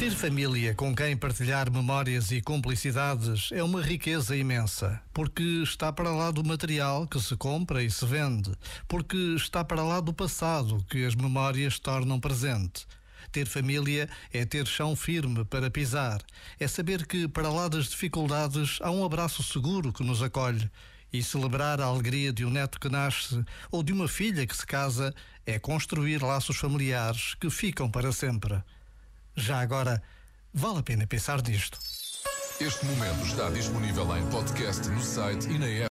Ter família com quem partilhar memórias e cumplicidades é uma riqueza imensa, porque está para lá do material que se compra e se vende, porque está para lá do passado que as memórias tornam presente. Ter família é ter chão firme para pisar, é saber que, para lá das dificuldades, há um abraço seguro que nos acolhe. E celebrar a alegria de um neto que nasce ou de uma filha que se casa é construir laços familiares que ficam para sempre. Já agora, vale a pena pensar nisto. Este momento está disponível em podcast no site e na app.